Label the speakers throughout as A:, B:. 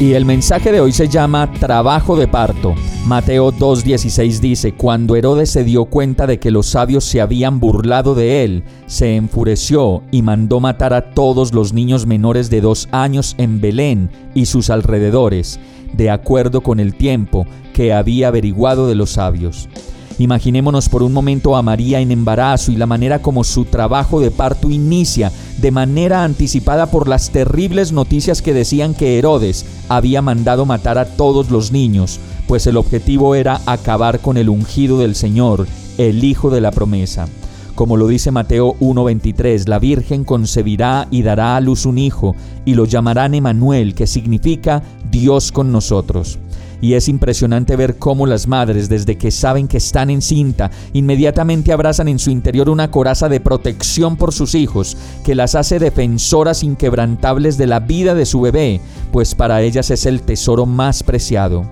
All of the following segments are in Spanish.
A: Y el mensaje de hoy se llama Trabajo de parto. Mateo 2.16 dice, Cuando Herodes se dio cuenta de que los sabios se habían burlado de él, se enfureció y mandó matar a todos los niños menores de dos años en Belén y sus alrededores, de acuerdo con el tiempo que había averiguado de los sabios. Imaginémonos por un momento a María en embarazo y la manera como su trabajo de parto inicia de manera anticipada por las terribles noticias que decían que Herodes había mandado matar a todos los niños, pues el objetivo era acabar con el ungido del Señor, el Hijo de la promesa. Como lo dice Mateo 1:23, la Virgen concebirá y dará a luz un hijo, y lo llamarán Emanuel, que significa Dios con nosotros. Y es impresionante ver cómo las madres, desde que saben que están encinta, inmediatamente abrazan en su interior una coraza de protección por sus hijos, que las hace defensoras inquebrantables de la vida de su bebé, pues para ellas es el tesoro más preciado.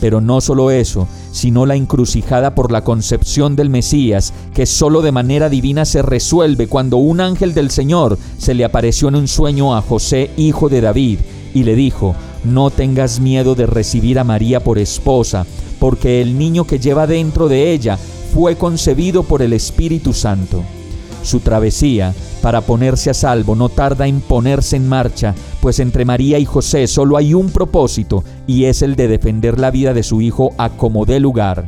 A: Pero no solo eso, sino la encrucijada por la concepción del Mesías, que solo de manera divina se resuelve cuando un ángel del Señor se le apareció en un sueño a José, hijo de David, y le dijo, no tengas miedo de recibir a María por esposa, porque el niño que lleva dentro de ella fue concebido por el Espíritu Santo. Su travesía para ponerse a salvo no tarda en ponerse en marcha, pues entre María y José solo hay un propósito, y es el de defender la vida de su hijo a como dé lugar.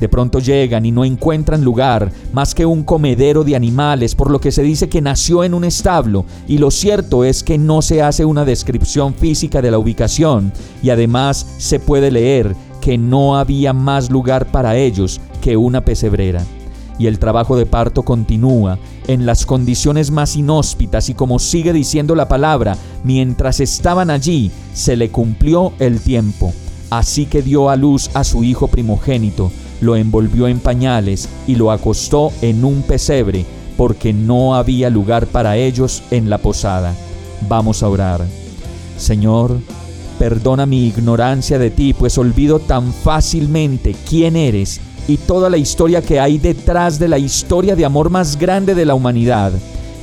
A: De pronto llegan y no encuentran lugar más que un comedero de animales, por lo que se dice que nació en un establo, y lo cierto es que no se hace una descripción física de la ubicación, y además se puede leer que no había más lugar para ellos que una pesebrera. Y el trabajo de parto continúa en las condiciones más inhóspitas y como sigue diciendo la palabra, mientras estaban allí se le cumplió el tiempo. Así que dio a luz a su hijo primogénito, lo envolvió en pañales y lo acostó en un pesebre, porque no había lugar para ellos en la posada. Vamos a orar. Señor, perdona mi ignorancia de ti, pues olvido tan fácilmente quién eres y toda la historia que hay detrás de la historia de amor más grande de la humanidad,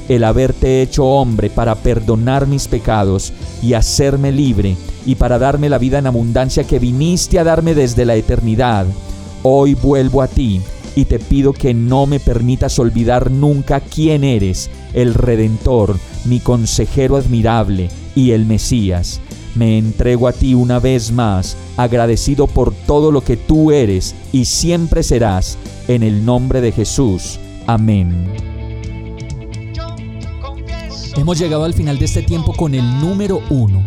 A: el haberte hecho hombre para perdonar mis pecados y hacerme libre y para darme la vida en abundancia que viniste a darme desde la eternidad. Hoy vuelvo a ti y te pido que no me permitas olvidar nunca quién eres, el Redentor, mi consejero admirable y el Mesías. Me entrego a ti una vez más, agradecido por todo lo que tú eres y siempre serás, en el nombre de Jesús. Amén.
B: Hemos llegado al final de este tiempo con el número uno.